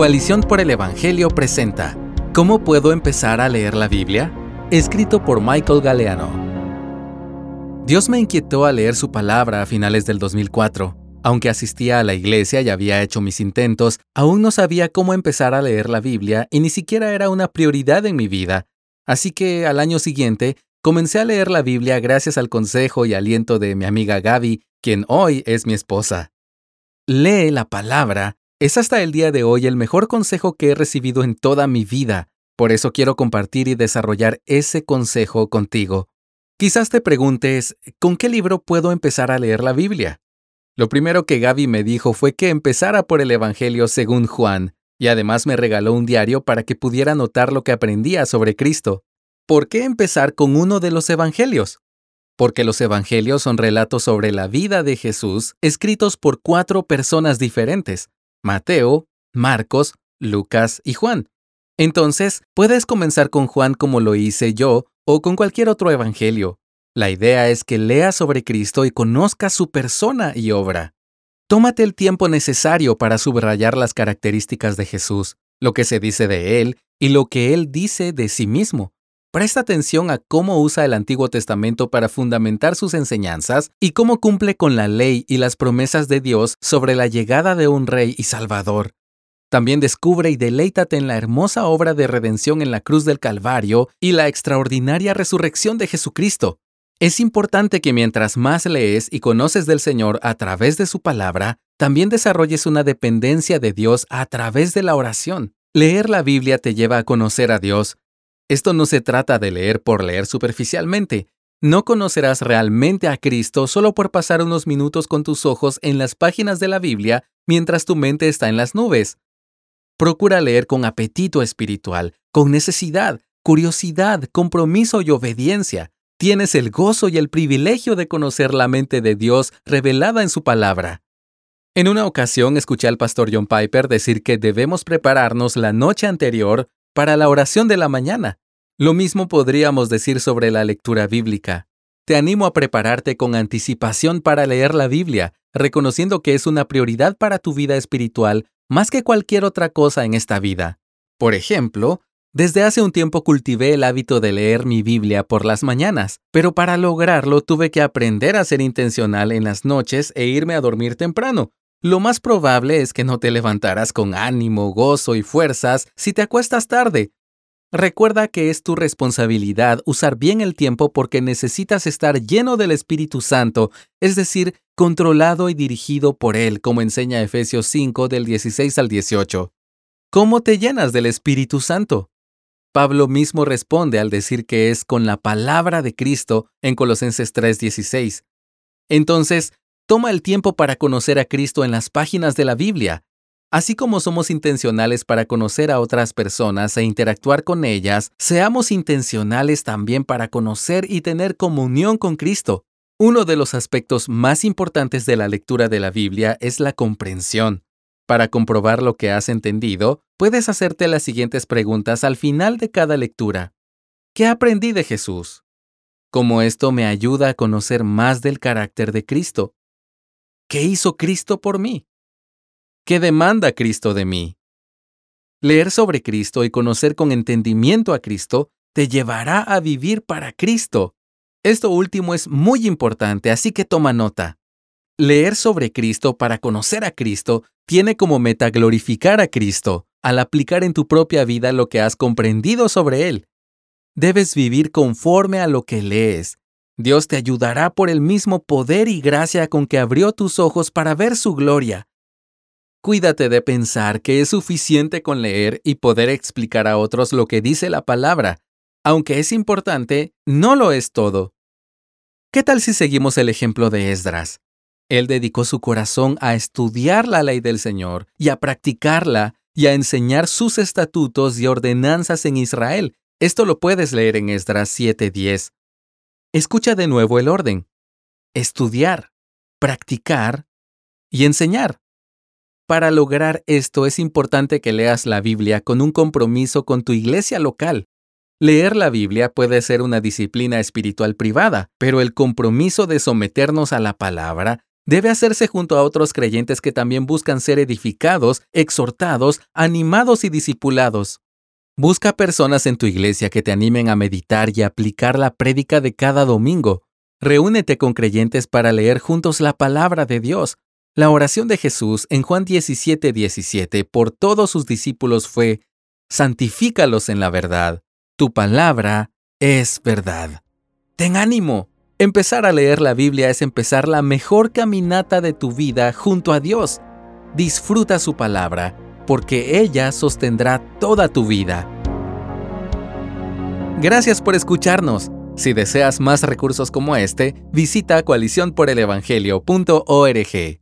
Coalición por el Evangelio presenta ¿Cómo puedo empezar a leer la Biblia? Escrito por Michael Galeano. Dios me inquietó a leer su palabra a finales del 2004. Aunque asistía a la iglesia y había hecho mis intentos, aún no sabía cómo empezar a leer la Biblia y ni siquiera era una prioridad en mi vida. Así que al año siguiente comencé a leer la Biblia gracias al consejo y aliento de mi amiga Gaby, quien hoy es mi esposa. Lee la palabra es hasta el día de hoy el mejor consejo que he recibido en toda mi vida. Por eso quiero compartir y desarrollar ese consejo contigo. Quizás te preguntes, ¿con qué libro puedo empezar a leer la Biblia? Lo primero que Gaby me dijo fue que empezara por el Evangelio según Juan, y además me regaló un diario para que pudiera notar lo que aprendía sobre Cristo. ¿Por qué empezar con uno de los Evangelios? Porque los Evangelios son relatos sobre la vida de Jesús escritos por cuatro personas diferentes, Mateo, Marcos, Lucas y Juan. Entonces, puedes comenzar con Juan como lo hice yo o con cualquier otro evangelio. La idea es que leas sobre Cristo y conozcas su persona y obra. Tómate el tiempo necesario para subrayar las características de Jesús, lo que se dice de Él y lo que Él dice de sí mismo. Presta atención a cómo usa el Antiguo Testamento para fundamentar sus enseñanzas y cómo cumple con la ley y las promesas de Dios sobre la llegada de un rey y salvador. También descubre y deleítate en la hermosa obra de redención en la cruz del Calvario y la extraordinaria resurrección de Jesucristo. Es importante que mientras más lees y conoces del Señor a través de su palabra, también desarrolles una dependencia de Dios a través de la oración. Leer la Biblia te lleva a conocer a Dios, esto no se trata de leer por leer superficialmente. No conocerás realmente a Cristo solo por pasar unos minutos con tus ojos en las páginas de la Biblia mientras tu mente está en las nubes. Procura leer con apetito espiritual, con necesidad, curiosidad, compromiso y obediencia. Tienes el gozo y el privilegio de conocer la mente de Dios revelada en su palabra. En una ocasión escuché al pastor John Piper decir que debemos prepararnos la noche anterior para la oración de la mañana. Lo mismo podríamos decir sobre la lectura bíblica. Te animo a prepararte con anticipación para leer la Biblia, reconociendo que es una prioridad para tu vida espiritual más que cualquier otra cosa en esta vida. Por ejemplo, desde hace un tiempo cultivé el hábito de leer mi Biblia por las mañanas, pero para lograrlo tuve que aprender a ser intencional en las noches e irme a dormir temprano, lo más probable es que no te levantarás con ánimo, gozo y fuerzas si te acuestas tarde. Recuerda que es tu responsabilidad usar bien el tiempo porque necesitas estar lleno del Espíritu Santo, es decir, controlado y dirigido por Él, como enseña Efesios 5 del 16 al 18. ¿Cómo te llenas del Espíritu Santo? Pablo mismo responde al decir que es con la palabra de Cristo en Colosenses 3:16. Entonces, Toma el tiempo para conocer a Cristo en las páginas de la Biblia. Así como somos intencionales para conocer a otras personas e interactuar con ellas, seamos intencionales también para conocer y tener comunión con Cristo. Uno de los aspectos más importantes de la lectura de la Biblia es la comprensión. Para comprobar lo que has entendido, puedes hacerte las siguientes preguntas al final de cada lectura. ¿Qué aprendí de Jesús? ¿Cómo esto me ayuda a conocer más del carácter de Cristo? ¿Qué hizo Cristo por mí? ¿Qué demanda Cristo de mí? Leer sobre Cristo y conocer con entendimiento a Cristo te llevará a vivir para Cristo. Esto último es muy importante, así que toma nota. Leer sobre Cristo para conocer a Cristo tiene como meta glorificar a Cristo al aplicar en tu propia vida lo que has comprendido sobre Él. Debes vivir conforme a lo que lees, Dios te ayudará por el mismo poder y gracia con que abrió tus ojos para ver su gloria. Cuídate de pensar que es suficiente con leer y poder explicar a otros lo que dice la palabra. Aunque es importante, no lo es todo. ¿Qué tal si seguimos el ejemplo de Esdras? Él dedicó su corazón a estudiar la ley del Señor y a practicarla y a enseñar sus estatutos y ordenanzas en Israel. Esto lo puedes leer en Esdras 7:10. Escucha de nuevo el orden. Estudiar, practicar y enseñar. Para lograr esto es importante que leas la Biblia con un compromiso con tu iglesia local. Leer la Biblia puede ser una disciplina espiritual privada, pero el compromiso de someternos a la palabra debe hacerse junto a otros creyentes que también buscan ser edificados, exhortados, animados y discipulados. Busca personas en tu iglesia que te animen a meditar y aplicar la prédica de cada domingo. Reúnete con creyentes para leer juntos la palabra de Dios. La oración de Jesús en Juan 17:17 17, por todos sus discípulos fue, Santifícalos en la verdad. Tu palabra es verdad. Ten ánimo. Empezar a leer la Biblia es empezar la mejor caminata de tu vida junto a Dios. Disfruta su palabra, porque ella sostendrá toda tu vida. Gracias por escucharnos. Si deseas más recursos como este, visita coaliciónporelevangelio.org.